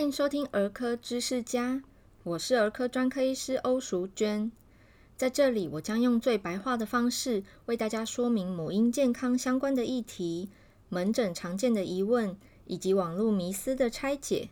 欢迎收听儿科知识家，我是儿科专科医师欧淑娟。在这里，我将用最白话的方式为大家说明母婴健康相关的议题、门诊常见的疑问以及网络迷思的拆解。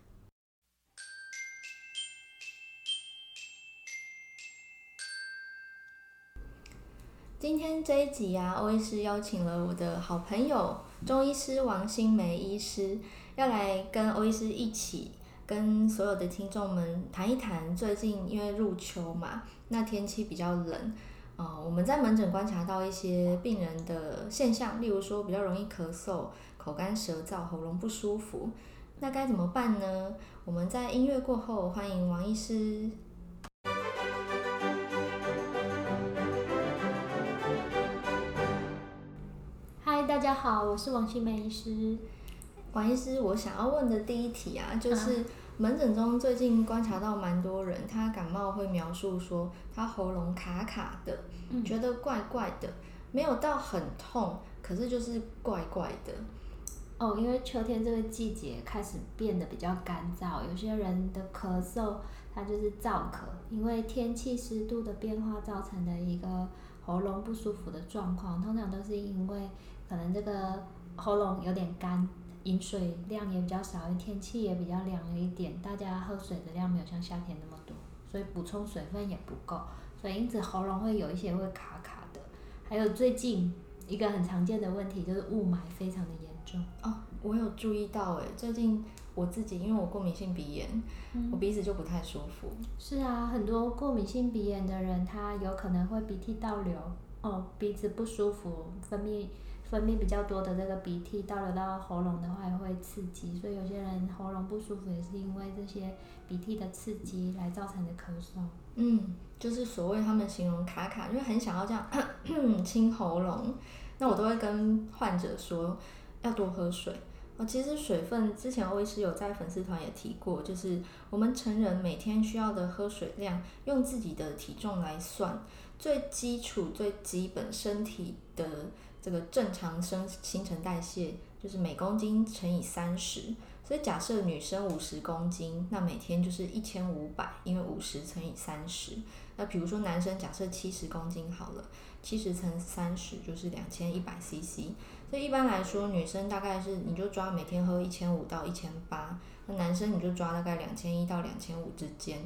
今天这一集啊，欧医师邀请了我的好朋友中医师王新梅医师，要来跟欧医师一起。跟所有的听众们谈一谈，最近因为入秋嘛，那天气比较冷，我们在门诊观察到一些病人的现象，例如说比较容易咳嗽、口干舌燥、喉咙不舒服，那该怎么办呢？我们在音乐过后，欢迎王医师。嗨，大家好，我是王新梅医师。王医师，我想要问的第一题啊，就是门诊中最近观察到蛮多人，他感冒会描述说他喉咙卡卡的，嗯、觉得怪怪的，没有到很痛，可是就是怪怪的。哦，因为秋天这个季节开始变得比较干燥，有些人的咳嗽它就是燥咳，因为天气湿度的变化造成的一个喉咙不舒服的状况，通常都是因为可能这个喉咙有点干。饮水量也比较少，天气也比较凉了一点，大家喝水的量没有像夏天那么多，所以补充水分也不够，所以因此喉咙会有一些会卡卡的。还有最近一个很常见的问题就是雾霾非常的严重。哦，我有注意到诶，最近我自己因为我过敏性鼻炎，嗯、我鼻子就不太舒服。是啊，很多过敏性鼻炎的人，他有可能会鼻涕倒流，哦，鼻子不舒服，分泌。分泌比较多的这个鼻涕倒流到喉咙的话，也会刺激，所以有些人喉咙不舒服也是因为这些鼻涕的刺激来造成的咳嗽。嗯，就是所谓他们形容卡卡，就是很想要这样清喉咙。那我都会跟患者说要多喝水。哦，其实水分之前欧医师有在粉丝团也提过，就是我们成人每天需要的喝水量，用自己的体重来算，最基础、最基本身体的。这个正常生新陈代谢就是每公斤乘以三十，所以假设女生五十公斤，那每天就是一千五百，因为五十乘以三十。那比如说男生假设七十公斤好了，七十乘三十就是两千一百 CC。所以一般来说，女生大概是你就抓每天喝一千五到一千八，那男生你就抓大概两千一到两千五之间，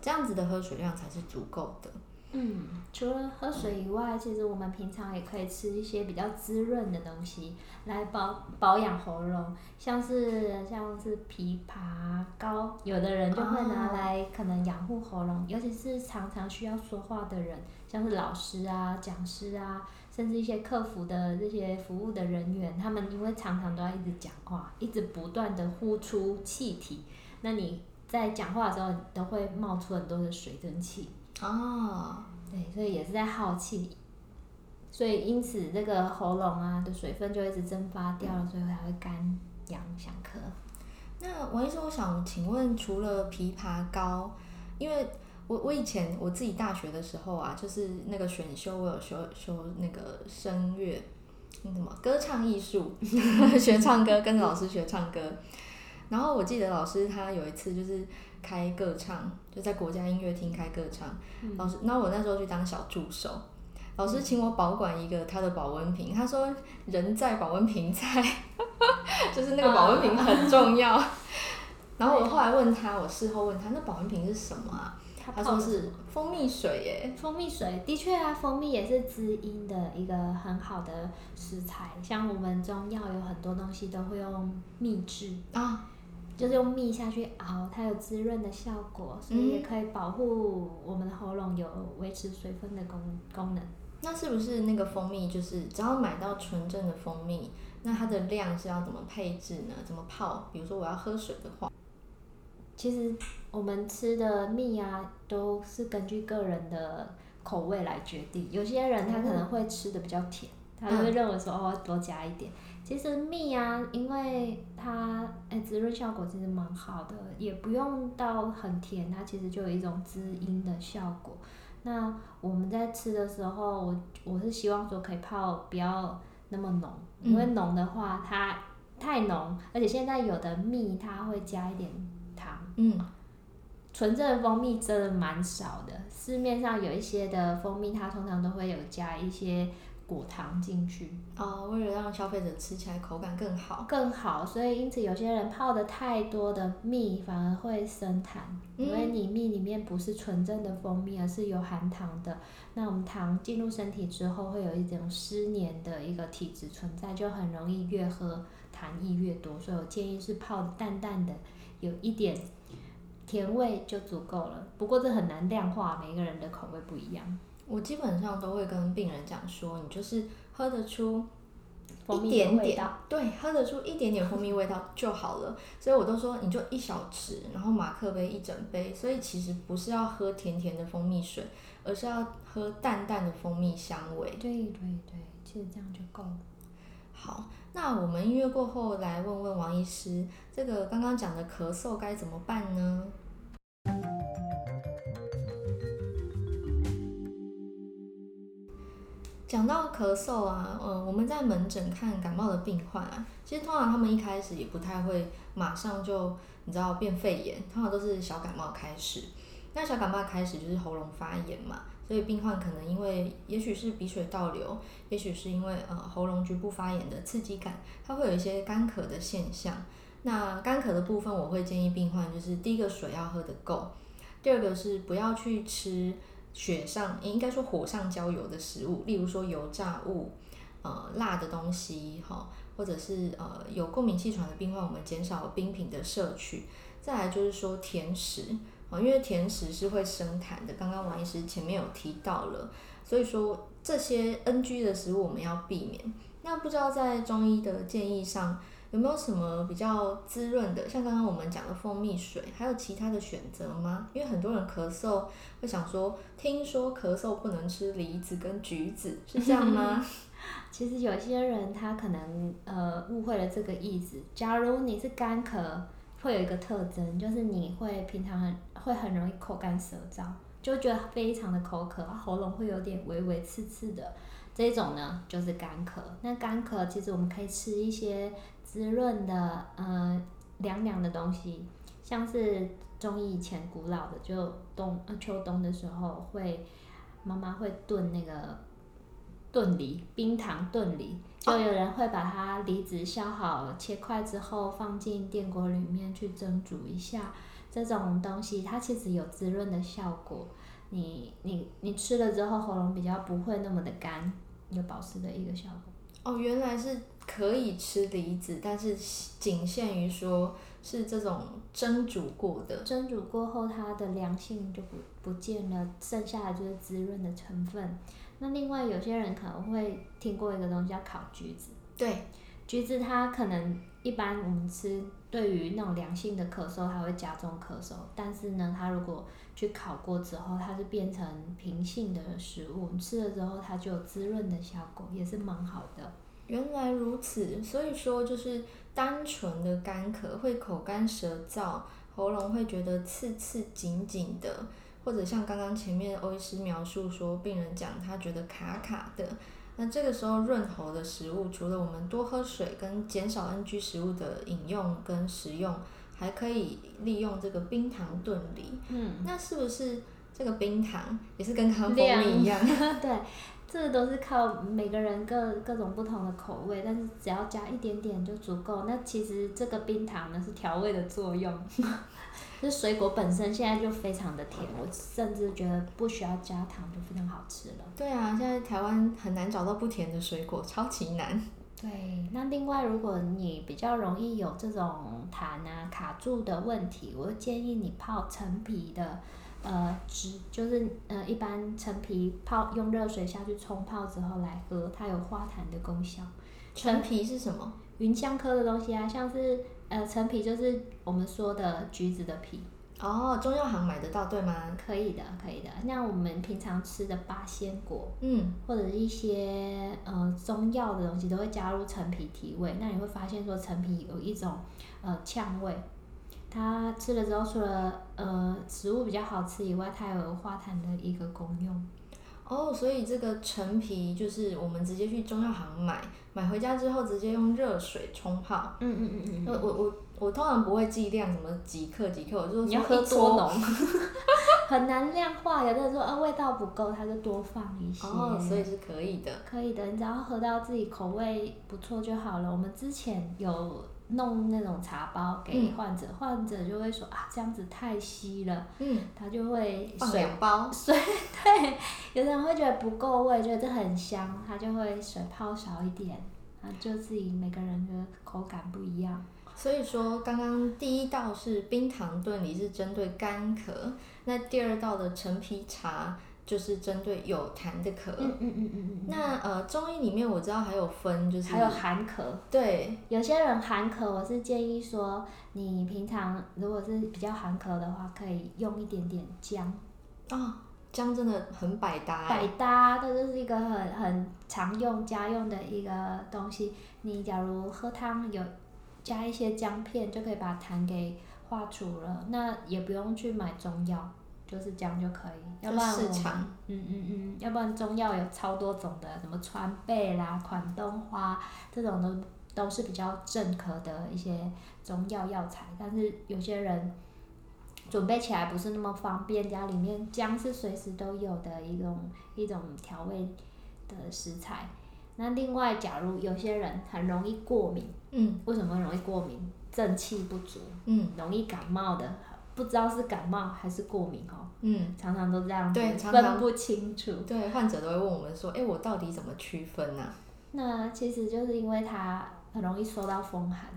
这样子的喝水量才是足够的。嗯，除了喝水以外，其实我们平常也可以吃一些比较滋润的东西来保保养喉咙，像是像是枇杷膏，有的人就会拿来可能养护喉咙，哦、尤其是常常需要说话的人，像是老师啊、讲师啊，甚至一些客服的这些服务的人员，他们因为常常都要一直讲话，一直不断的呼出气体，那你在讲话的时候都会冒出很多的水蒸气。哦，对，所以也是在耗气，所以因此这个喉咙啊的水分就一直蒸发掉了，所以才会干痒想咳。那王医生，我想请问，除了枇杷膏，因为我我以前我自己大学的时候啊，就是那个选修，我有修修那个声乐，那什么歌唱艺术，学唱歌，跟着老师学唱歌。然后我记得老师他有一次就是开个唱，就在国家音乐厅开个唱。嗯、老师，那我那时候去当小助手，老师请我保管一个他的保温瓶，他说人在保温瓶在，就是那个保温瓶很重要。啊、然后我后来问他，我事后问他，那保温瓶是什么啊？他说是蜂蜜水耶。蜂蜜水的确啊，蜂蜜也是滋阴的一个很好的食材。像我们中药有很多东西都会用蜜制啊。就是用蜜下去熬，它有滋润的效果，所以也可以保护我们的喉咙有维持水分的功功能。那是不是那个蜂蜜，就是只要买到纯正的蜂蜜，那它的量是要怎么配置呢？怎么泡？比如说我要喝水的话，其实我们吃的蜜啊，都是根据个人的口味来决定。有些人他可能会吃的比较甜，他就会认为说哦，多加一点。其实蜜啊，因为它哎滋润效果其实蛮好的，也不用到很甜，它其实就有一种滋阴的效果。那我们在吃的时候，我我是希望说可以泡不要那么浓，因为浓的话它太浓，而且现在有的蜜它会加一点糖。嗯，纯正的蜂蜜真的蛮少的，市面上有一些的蜂蜜，它通常都会有加一些。果糖进去哦，为了让消费者吃起来口感更好，更好，所以因此有些人泡的太多的蜜反而会生痰，嗯、因为你蜜里面不是纯正的蜂蜜，而是有含糖的。那我们糖进入身体之后，会有一种失黏的一个体质存在，就很容易越喝痰液越多。所以我建议是泡淡淡的，有一点甜味就足够了。不过这很难量化，每个人的口味不一样。我基本上都会跟病人讲说，你就是喝得出一点点，对，喝得出一点点蜂蜜味道就好了。所以我都说，你就一小匙，然后马克杯一整杯。所以其实不是要喝甜甜的蜂蜜水，而是要喝淡淡的蜂蜜香味。对对对，其实这样就够了。好，那我们音乐过后来问问王医师，这个刚刚讲的咳嗽该怎么办呢？讲到咳嗽啊，嗯，我们在门诊看感冒的病患啊，其实通常他们一开始也不太会马上就你知道变肺炎，通常都是小感冒开始。那小感冒开始就是喉咙发炎嘛，所以病患可能因为也许是鼻水倒流，也许是因为呃喉咙局部发炎的刺激感，它会有一些干咳的现象。那干咳的部分，我会建议病患就是第一个水要喝得够，第二个是不要去吃。雪上，应该说火上浇油的食物，例如说油炸物，呃，辣的东西，哈，或者是呃有过敏气喘的病患，我们减少冰品的摄取。再来就是说甜食，啊，因为甜食是会生痰的，刚刚王医师前面有提到了，所以说这些 NG 的食物我们要避免。那不知道在中医的建议上。有没有什么比较滋润的，像刚刚我们讲的蜂蜜水，还有其他的选择吗？因为很多人咳嗽会想说，听说咳嗽不能吃梨子跟橘子，是这样吗？其实有些人他可能呃误会了这个意思。假如你是干咳，会有一个特征，就是你会平常很会很容易口干舌燥，就觉得非常的口渴，喉咙会有点微微刺刺的。这种呢就是干咳。那干咳其实我们可以吃一些。滋润的，呃，凉凉的东西，像是中医以前古老的，就冬呃秋冬的时候会，妈妈会炖那个炖梨，冰糖炖梨，就有人会把它梨子削好切块之后放进电锅里面去蒸煮一下，这种东西它其实有滋润的效果，你你你吃了之后喉咙比较不会那么的干，有保湿的一个效果。哦，原来是。可以吃梨子，但是仅限于说是这种蒸煮过的。蒸煮过后，它的凉性就不不见了，剩下的就是滋润的成分。那另外有些人可能会听过一个东西叫烤橘子。对，橘子它可能一般我们吃，对于那种凉性的咳嗽，它会加重咳嗽。但是呢，它如果去烤过之后，它是变成平性的食物，吃了之后它就有滋润的效果，也是蛮好的。原来如此，所以说就是单纯的干咳会口干舌燥，喉咙会觉得刺刺紧紧的，或者像刚刚前面欧医师描述说，病人讲他觉得卡卡的，那这个时候润喉的食物，除了我们多喝水跟减少 NG 食物的饮用跟食用，还可以利用这个冰糖炖梨。嗯，那是不是这个冰糖也是跟刚刚蜂蜜一样？对。这都是靠每个人各各种不同的口味，但是只要加一点点就足够。那其实这个冰糖呢是调味的作用，就水果本身现在就非常的甜，我甚至觉得不需要加糖就非常好吃了。对啊，现在台湾很难找到不甜的水果，超级难。对，那另外如果你比较容易有这种痰啊卡住的问题，我建议你泡陈皮的。呃，汁就是呃，一般陈皮泡用热水下去冲泡之后来喝，它有化痰的功效。陈皮是什么？芸香科的东西啊，像是呃，陈皮就是我们说的橘子的皮。哦，中药行买得到对吗？可以的，可以的。那我们平常吃的八仙果，嗯，或者一些呃中药的东西都会加入陈皮提味。那你会发现说陈皮有一种呃呛味。它吃了之后，除了呃食物比较好吃以外，它有化痰的一个功用。哦，所以这个陈皮就是我们直接去中药行买，买回家之后直接用热水冲泡。嗯嗯嗯嗯。我我我我通常不会计量什么几克几克，我就说你要喝多浓，很难量化。有的人说啊味道不够，他就多放一些。哦，所以是可以的。可以的，你只要喝到自己口味不错就好了。我们之前有弄那种茶包给患者，嗯、患者就会说啊这样子太稀了，嗯，他就会放两包水。对，有的人会觉得不够味，觉得这很香，他就会水泡少一点。啊，就自己每个人的口感不一样。所以说，刚刚第一道是冰糖炖梨，是针对干咳；那第二道的陈皮茶就是针对有痰的咳。嗯嗯嗯嗯嗯。那呃，中医里面我知道还有分，就是还有寒咳。对，有些人寒咳，我是建议说，你平常如果是比较寒咳的话，可以用一点点姜。啊、哦，姜真的很百搭。百搭，它就是一个很很常用家用的一个东西。你假如喝汤有。加一些姜片就可以把痰给化除了，那也不用去买中药，就是姜就可以。要不然我们，嗯嗯嗯，要不然中药有超多种的，什么川贝啦、款冬花这种都都是比较正咳的一些中药药材，但是有些人准备起来不是那么方便，家里面姜是随时都有的一种一种调味的食材。那另外，假如有些人很容易过敏，嗯，为什么容易过敏？正气不足，嗯，容易感冒的，不知道是感冒还是过敏哦，嗯，常常都这样子，对，分不清楚。对，患者都会问我们说，哎，我到底怎么区分呢？那其实就是因为他很容易受到风寒。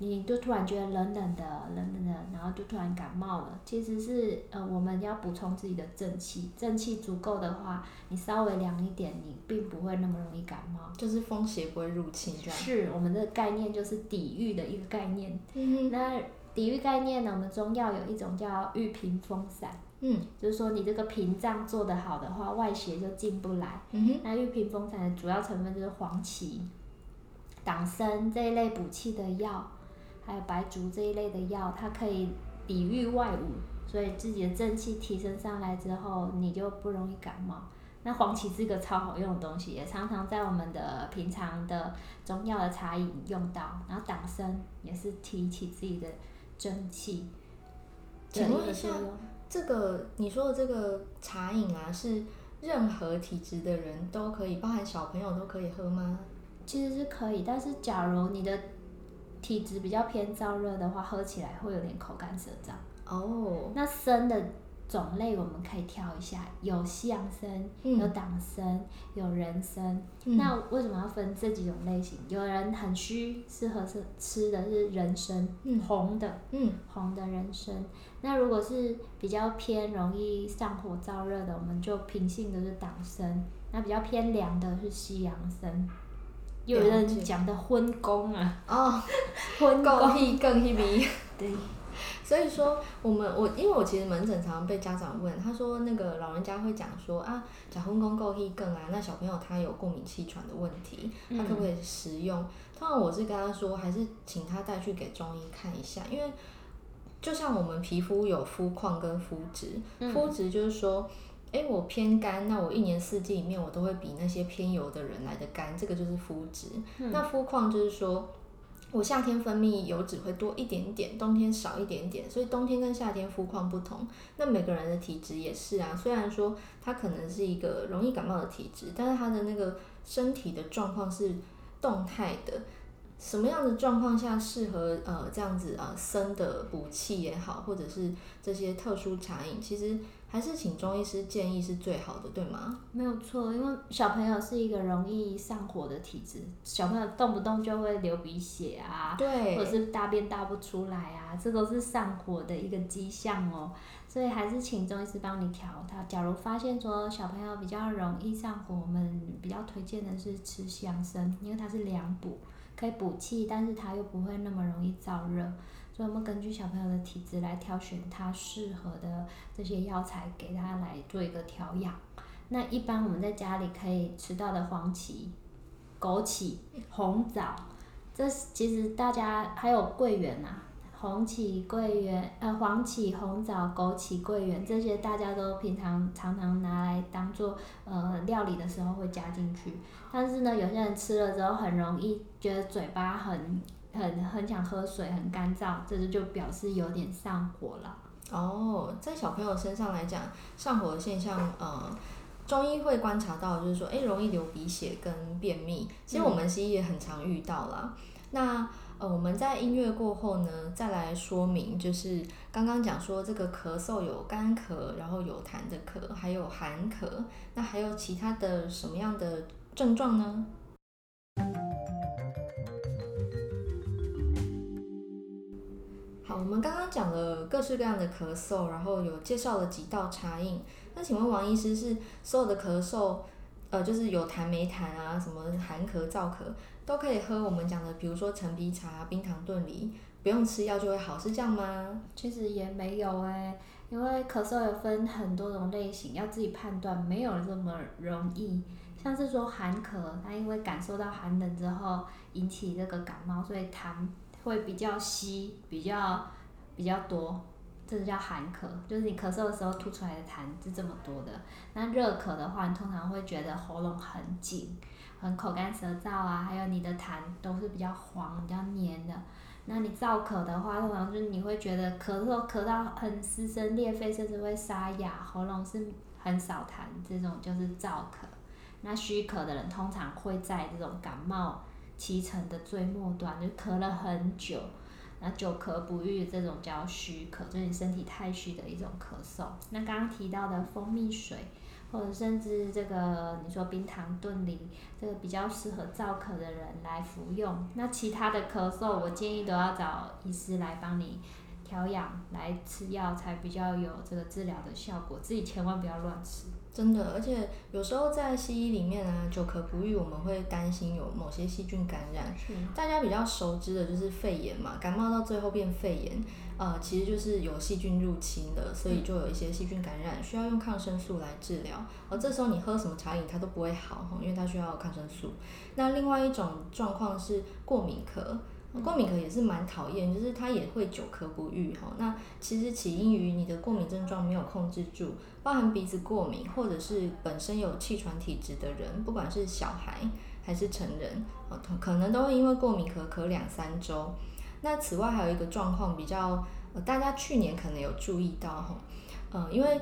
你就突然觉得冷冷的、冷冷的，然后就突然感冒了。其实是呃，我们要补充自己的正气，正气足够的话，你稍微凉一点，你并不会那么容易感冒。就是风邪不会入侵，这样。是我们的概念，就是抵御的一个概念。嗯。那抵御概念呢？我们中药有一种叫玉屏风散。嗯。就是说你这个屏障做得好的话，外邪就进不来。嗯哼。那玉屏风散的主要成分就是黄芪、党参这一类补气的药。还有白术这一类的药，它可以抵御外物，所以自己的正气提升上来之后，你就不容易感冒。那黄芪是一个超好用的东西，也常常在我们的平常的中药的茶饮用到。然后党参也是提起自己的正气。请问一下，这个你说的这个茶饮啊，是任何体质的人都可以，包含小朋友都可以喝吗？其实是可以，但是假如你的体质比较偏燥热的话，喝起来会有点口干舌燥。哦，oh. 那生的种类我们可以挑一下，有西洋参，嗯、有党参，有人参。嗯、那为什么要分这几种类型？有人很虚，适合吃吃的是人参，嗯、红的，嗯、红的人参。那如果是比较偏容易上火燥热的，我们就平性的是党参。那比较偏凉的是西洋参。有人讲的荤功啊，哦，荤功气更稀微。对，所以说我们我因为我其实门诊常常被家长问，他说那个老人家会讲说啊，甲婚功够一更啊，那小朋友他有过敏气喘的问题，他可不可以食用？嗯、通常我是跟他说，还是请他带去给中医看一下，因为就像我们皮肤有肤况跟肤质，肤质就是说。哎，我偏干，那我一年四季里面我都会比那些偏油的人来的干，这个就是肤质。嗯、那肤况就是说，我夏天分泌油脂会多一点点，冬天少一点点，所以冬天跟夏天肤况不同。那每个人的体质也是啊，虽然说他可能是一个容易感冒的体质，但是他的那个身体的状况是动态的。什么样的状况下适合呃这样子呃生的补气也好，或者是这些特殊茶饮，其实还是请中医师建议是最好的，对吗？没有错，因为小朋友是一个容易上火的体质，小朋友动不动就会流鼻血啊，对，或者是大便大不出来啊，这都是上火的一个迹象哦。所以还是请中医师帮你调它。假如发现说小朋友比较容易上火，我们比较推荐的是吃西洋参，因为它是凉补。可以补气，但是它又不会那么容易燥热，所以我们根据小朋友的体质来挑选他适合的这些药材，给他来做一个调养。那一般我们在家里可以吃到的黄芪、枸杞、红枣，这其实大家还有桂圆呐、啊。红芪、桂圆，呃，黄芪、红枣、枸杞、桂圆，这些大家都平常常常拿来当做呃料理的时候会加进去。但是呢，有些人吃了之后很容易觉得嘴巴很很很想喝水，很干燥，这就就表示有点上火了。哦，在小朋友身上来讲，上火的现象，呃，中医会观察到，就是说，诶，容易流鼻血跟便秘。其实我们西医也很常遇到啦。嗯、那呃，我们在音乐过后呢，再来说明，就是刚刚讲说这个咳嗽有干咳，然后有痰的咳，还有寒咳，那还有其他的什么样的症状呢？好，我们刚刚讲了各式各样的咳嗽，然后有介绍了几道茶饮。那请问王医师，是所有的咳嗽，呃，就是有痰没痰啊，什么寒咳、燥咳，都可以喝我们讲的，比如说陈皮茶、冰糖炖梨，不用吃药就会好，是这样吗？其实也没有哎、因为咳嗽有分很多种类型，要自己判断，没有这么容易。像是说寒咳，它因为感受到寒冷之后引起这个感冒，所以痰。会比较稀，比较比较多，这是叫寒咳，就是你咳嗽的时候吐出来的痰是这么多的。那热咳的话，你通常会觉得喉咙很紧，很口干舌燥啊，还有你的痰都是比较黄、比较黏的。那你燥咳的话，通常就是你会觉得咳嗽咳到很撕声裂肺，甚至会沙哑，喉咙是很少痰，这种就是燥咳。那虚咳的人通常会在这种感冒。期程的最末端，就咳了很久，那久咳不愈，这种叫虚咳，就是你身体太虚的一种咳嗽。那刚刚提到的蜂蜜水，或者甚至这个你说冰糖炖梨，这个比较适合燥咳的人来服用。那其他的咳嗽，我建议都要找医师来帮你调养，来吃药才比较有这个治疗的效果。自己千万不要乱吃。真的，而且有时候在西医里面啊，久咳不愈，我们会担心有某些细菌感染。是大家比较熟知的就是肺炎嘛，感冒到最后变肺炎，呃，其实就是有细菌入侵了，所以就有一些细菌感染，需要用抗生素来治疗。而这时候你喝什么茶饮，它都不会好，因为它需要抗生素。那另外一种状况是过敏咳。过敏可也是蛮讨厌，就是它也会久咳不愈哈。那其实起因于你的过敏症状没有控制住，包含鼻子过敏，或者是本身有气喘体质的人，不管是小孩还是成人，可能都会因为过敏咳咳两三周。那此外还有一个状况比较，大家去年可能有注意到哈，呃，因为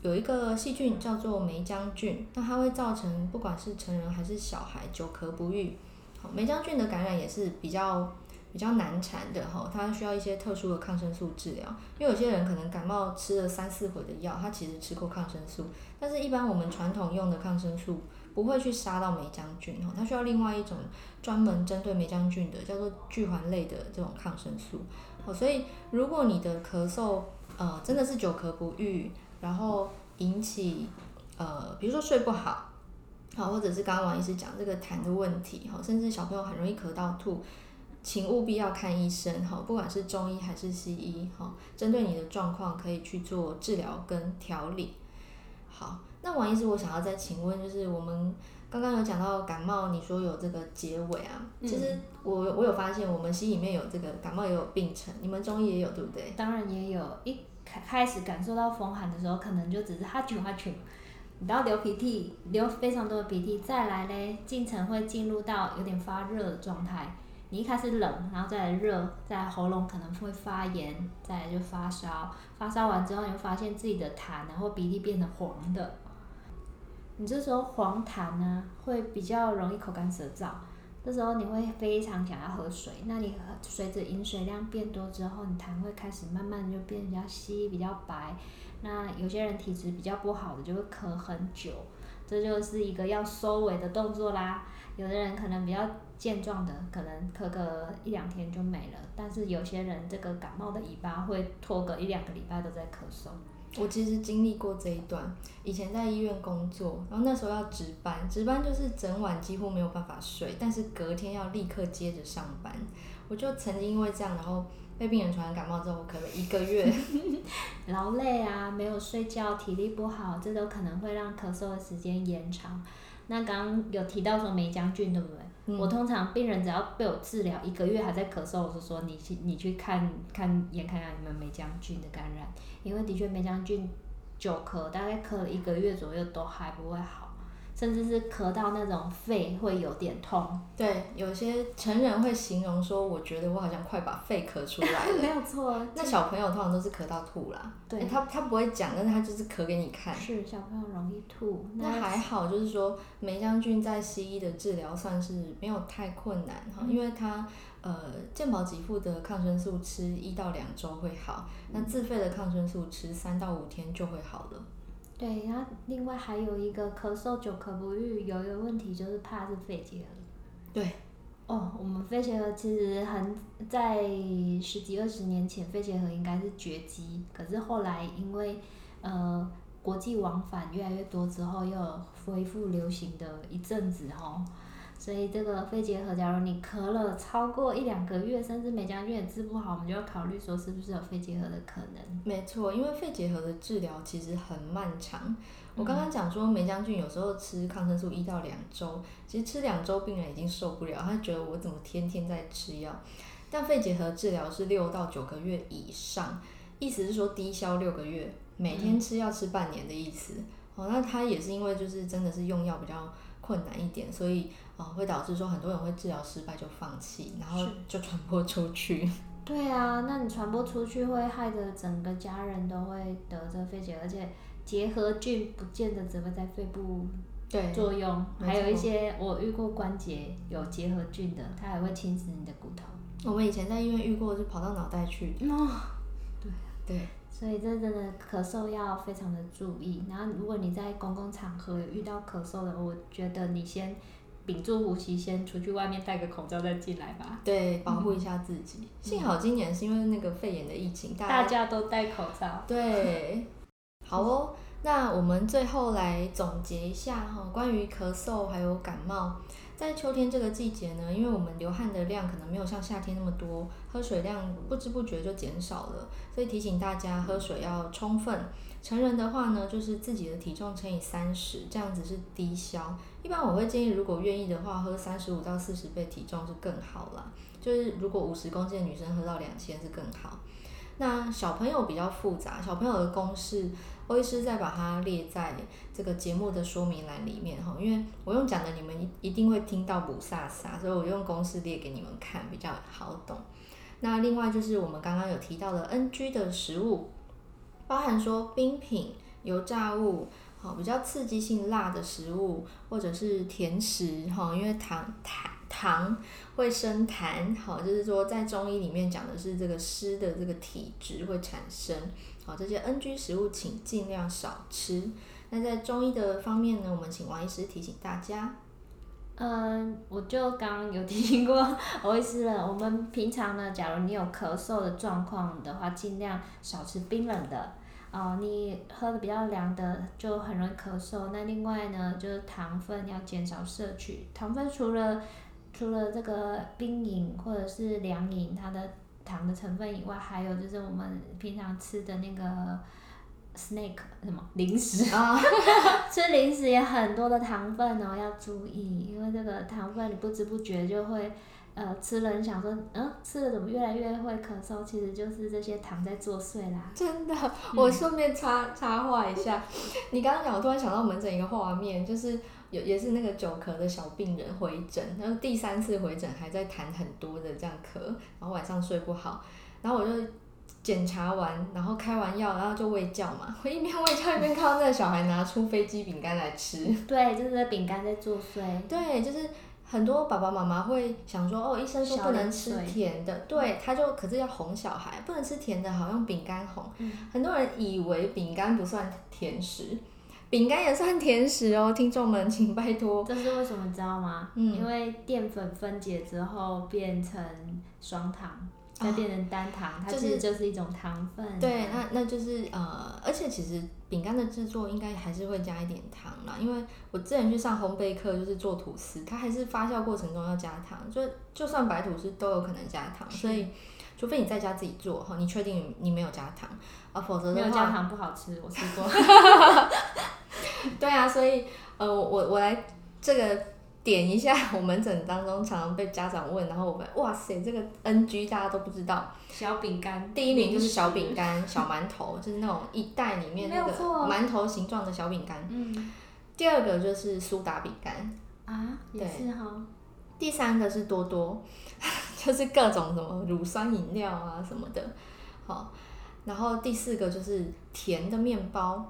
有一个细菌叫做霉浆菌，那它会造成不管是成人还是小孩久咳不愈。好，霉浆菌的感染也是比较。比较难缠的哈，它需要一些特殊的抗生素治疗。因为有些人可能感冒吃了三四回的药，他其实吃过抗生素，但是一般我们传统用的抗生素不会去杀到霉浆菌哈，它需要另外一种专门针对霉浆菌的，叫做聚环类的这种抗生素。好，所以如果你的咳嗽呃真的是久咳不愈，然后引起呃比如说睡不好，好，或者是刚刚王医师讲这个痰的问题哈，甚至小朋友很容易咳到吐。请务必要看医生哈，不管是中医还是西医哈，针对你的状况可以去做治疗跟调理。好，那王医师，我想要再请问，就是我们刚刚有讲到感冒，你说有这个结尾啊？其实我我有发现，我们西医里面有这个感冒也有病程，你们中医也有对不对？当然也有，一开开始感受到风寒的时候，可能就只是哈啾哈啾，你到流鼻涕，流非常多的鼻涕，再来嘞，进程会进入到有点发热的状态。你一开始冷，然后再来热，再喉咙可能会发炎，再来就发烧。发烧完之后，你会发现自己的痰，然后鼻涕变得黄的。你这时候黄痰呢，会比较容易口干舌燥。这时候你会非常想要喝水。那你随着饮水量变多之后，你痰会开始慢慢就变比较稀、比较白。那有些人体质比较不好的，就会咳很久。这就是一个要收尾的动作啦。有的人可能比较健壮的，可能咳个一两天就没了。但是有些人这个感冒的尾巴会拖个一两个礼拜都在咳嗽。我其实经历过这一段，以前在医院工作，然后那时候要值班，值班就是整晚几乎没有办法睡，但是隔天要立刻接着上班。我就曾经因为这样，然后被病人传染感冒之后，我咳了一个月。劳累啊，没有睡觉，体力不好，这都可能会让咳嗽的时间延长。那刚刚有提到说霉浆菌对不对？嗯、我通常病人只要被我治疗一个月还在咳嗽，我就说你去你去看看眼看看有没有霉浆菌的感染，因为的确霉浆菌久咳，大概咳了一个月左右都还不会好，甚至是咳到那种肺会有点痛。对，有些成人会形容说，我觉得我好像快把肺咳出来了。没有错。那小朋友通常都是咳到吐啦。对。欸、他他不会讲，但是他就是咳给你看。是小朋友容易吐。那还好，就是说梅将军在西医的治疗算是没有太困难哈，嗯、因为他呃健保给付的抗生素吃一到两周会好，那自费的抗生素吃三到五天就会好了。对，然后另外还有一个咳嗽久咳不愈，有一个问题就是怕是肺结核。对，哦，我们肺结核其实很在十几二十年前，肺结核应该是绝迹，可是后来因为呃国际往返越来越多之后，又恢复流行的一阵子哈。所以这个肺结核，假如你咳了超过一两个月，甚至梅将军也治不好，我们就要考虑说是不是有肺结核的可能。没错，因为肺结核的治疗其实很漫长。我刚刚讲说梅将军有时候吃抗生素一到两周，其实吃两周病人已经受不了，他觉得我怎么天天在吃药。但肺结核治疗是六到九个月以上，意思是说低消六个月，每天吃药吃半年的意思。哦、嗯，那他也是因为就是真的是用药比较困难一点，所以。啊，会导致说很多人会治疗失败就放弃，然后就传播出去。对啊，那你传播出去会害得整个家人都会得这肺结，而且结核菌不见得只会在肺部对作用，还有一些我遇过关节有结核菌的，它还会侵蚀你的骨头。我们以前在医院遇过，就跑到脑袋去。哦，对对，所以这真的咳嗽要非常的注意。然后如果你在公共场合有遇到咳嗽的，我觉得你先。屏住呼吸，先出去外面戴个口罩再进来吧。对，保护一下自己。嗯、幸好今年是因为那个肺炎的疫情，大家，大家都戴口罩。对，好哦。那我们最后来总结一下哈，关于咳嗽还有感冒，在秋天这个季节呢，因为我们流汗的量可能没有像夏天那么多，喝水量不知不觉就减少了，所以提醒大家喝水要充分。成人的话呢，就是自己的体重乘以三十，这样子是低消。一般我会建议，如果愿意的话，喝三十五到四十倍体重是更好啦。就是如果五十公斤的女生喝到两千是更好。那小朋友比较复杂，小朋友的公式，欧医师再把它列在这个节目的说明栏里面哈，因为我用讲的你们一定会听到雾煞煞，所以我用公式列给你们看比较好懂。那另外就是我们刚刚有提到的 NG 的食物。包含说冰品、油炸物，好比较刺激性辣的食物，或者是甜食，哈，因为糖糖糖会生痰，好，就是说在中医里面讲的是这个湿的这个体质会产生，好，这些 NG 食物请尽量少吃。那在中医的方面呢，我们请王医师提醒大家。嗯，我就刚有提醒过欧医师了。我们平常呢，假如你有咳嗽的状况的话，尽量少吃冰冷的。哦，你喝的比较凉的，就很容易咳嗽。那另外呢，就是糖分要减少摄取。糖分除了除了这个冰饮或者是凉饮，它的糖的成分以外，还有就是我们平常吃的那个。Snake 什么零食啊？吃零食也很多的糖分哦，要注意，因为这个糖分你不知不觉就会，呃，吃了你想说，嗯，吃了怎么越来越会咳嗽？其实就是这些糖在作祟啦。真的，我顺便插插话一下，你刚刚讲，我突然想到门诊一个画面，就是有也是那个久咳的小病人回诊，然后第三次回诊还在痰很多的这样咳，然后晚上睡不好，然后我就。检查完，然后开完药，然后就喂教嘛。我一边喂教一边看到那个小孩拿出飞机饼干来吃。对，就是饼干在作祟。对，就是很多爸爸妈妈会想说，哦，医生说不能吃甜的，对，他就可是要哄小孩，不能吃甜的，好用饼干哄。嗯。很多人以为饼干不算甜食，饼干也算甜食哦，听众们请拜托。这是为什么你知道吗？嗯。因为淀粉分解之后变成双糖。再变成单糖，它其实就是一种糖分。对，那那就是呃，而且其实饼干的制作应该还是会加一点糖啦，因为我之前去上烘焙课，就是做吐司，它还是发酵过程中要加糖，就就算白吐司都有可能加糖，所以除非你在家自己做哈，你确定你没有加糖啊，否则的话没有加糖不好吃，我试过。对啊，所以呃，我我来这个。点一下，我门诊当中常常被家长问，然后我们哇塞，这个 NG 大家都不知道。小饼干，第一名就是小饼干、小馒头，就是那种一袋里面那个馒头形状的小饼干。嗯。第二个就是苏打饼干啊，也是哈。第三个是多多，就是各种什么乳酸饮料啊什么的，好。然后第四个就是甜的面包，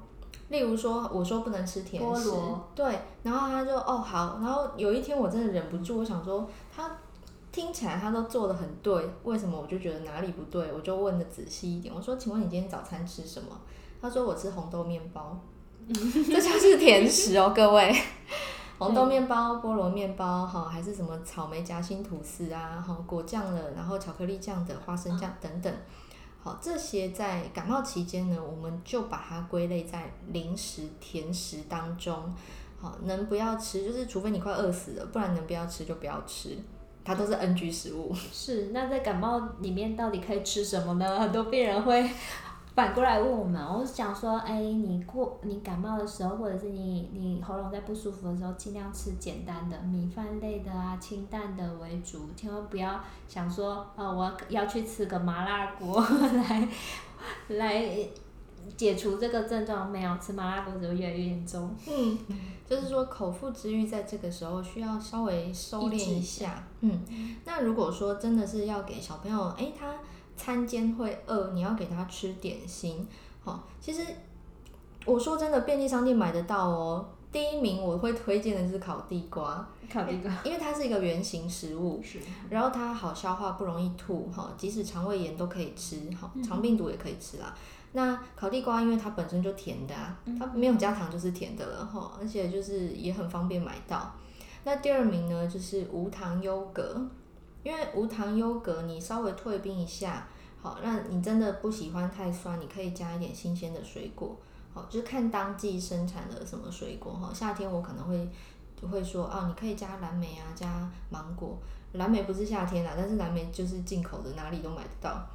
例如说我说不能吃甜食，对，然后他就哦好，然后有一天我真的忍不住，我想说他听起来他都做的很对，为什么我就觉得哪里不对？我就问的仔细一点，我说请问你今天早餐吃什么？他说我吃红豆面包，这就是甜食哦，各位。红豆面包、菠萝面包，哈，还是什么草莓夹心吐司啊，哈，果酱的，然后巧克力酱的，花生酱等等，这些在感冒期间呢，我们就把它归类在零食、甜食当中，好，能不要吃，就是除非你快饿死了，不然能不要吃就不要吃，它都是 NG 食物。是，那在感冒里面到底可以吃什么呢？很多病人会。反过来问我们，我是想说，哎、欸，你过你感冒的时候，或者是你你喉咙在不舒服的时候，尽量吃简单的米饭类的啊，清淡的为主，千万不要想说，啊、哦，我要去吃个麻辣锅 来来解除这个症状，没有吃麻辣锅只会越来越严重。嗯，就是说口腹之欲在这个时候需要稍微收敛一下。嗯，那如果说真的是要给小朋友，哎、欸，他。餐间会饿，你要给他吃点心，好，其实我说真的，便利商店买得到哦。第一名我会推荐的是烤地瓜，烤地瓜，因为它是一个圆形食物，是，然后它好消化，不容易吐，哈，即使肠胃炎都可以吃，哈，肠病毒也可以吃啦。嗯、那烤地瓜因为它本身就甜的啊，它没有加糖就是甜的了，哈，而且就是也很方便买到。那第二名呢，就是无糖优格。因为无糖优格，你稍微退冰一下，好，那你真的不喜欢太酸，你可以加一点新鲜的水果，好，就是看当季生产的什么水果哈。夏天我可能会就会说哦，你可以加蓝莓啊，加芒果。蓝莓不是夏天啦，但是蓝莓就是进口的，哪里都买得到，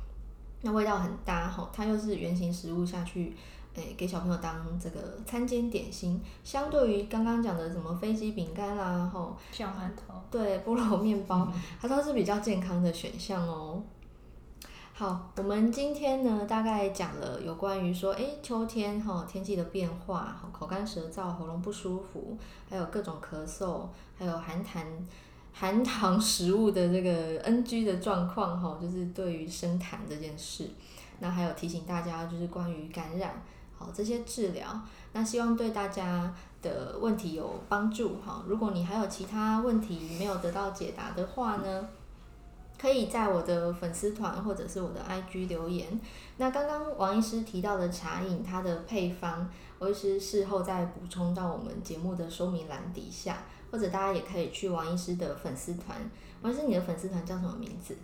那味道很搭哈，它又是原型食物下去。诶，给小朋友当这个餐间点心，相对于刚刚讲的什么飞机饼干啦，吼，小馒头，对，菠萝面包，它都是比较健康的选项哦。好，我们今天呢，大概讲了有关于说，诶，秋天哈，天气的变化，口干舌燥，喉咙不舒服，还有各种咳嗽，还有含痰含糖食物的这个 NG 的状况哈，就是对于生痰这件事，那还有提醒大家，就是关于感染。这些治疗，那希望对大家的问题有帮助哈。如果你还有其他问题没有得到解答的话呢，可以在我的粉丝团或者是我的 IG 留言。那刚刚王医师提到的茶饮，它的配方，我医师事后再补充到我们节目的说明栏底下，或者大家也可以去王医师的粉丝团。王医师，你的粉丝团叫什么名字？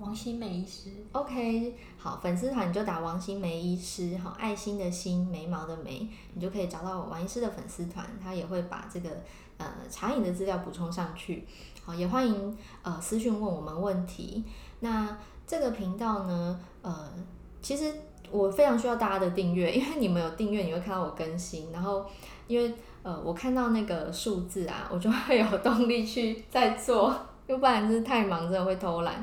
王心梅医师，OK，好，粉丝团你就打王心梅医师，好，爱心的心，眉毛的眉，你就可以找到王医师的粉丝团，他也会把这个呃茶饮的资料补充上去，好，也欢迎呃私讯问我们问题。那这个频道呢，呃，其实我非常需要大家的订阅，因为你们有订阅，你会看到我更新，然后因为呃我看到那个数字啊，我就会有动力去再做，要不然就是太忙，真的会偷懒。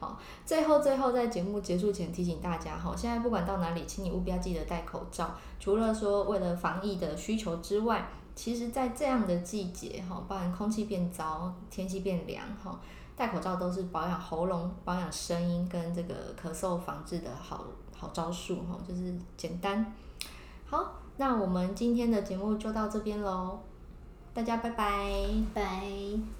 好，最后最后在节目结束前提醒大家哈，现在不管到哪里，请你务必要记得戴口罩。除了说为了防疫的需求之外，其实在这样的季节哈，包含空气变糟、天气变凉哈，戴口罩都是保养喉咙、保养声音跟这个咳嗽防治的好好招数哈，就是简单。好，那我们今天的节目就到这边喽，大家拜拜，拜。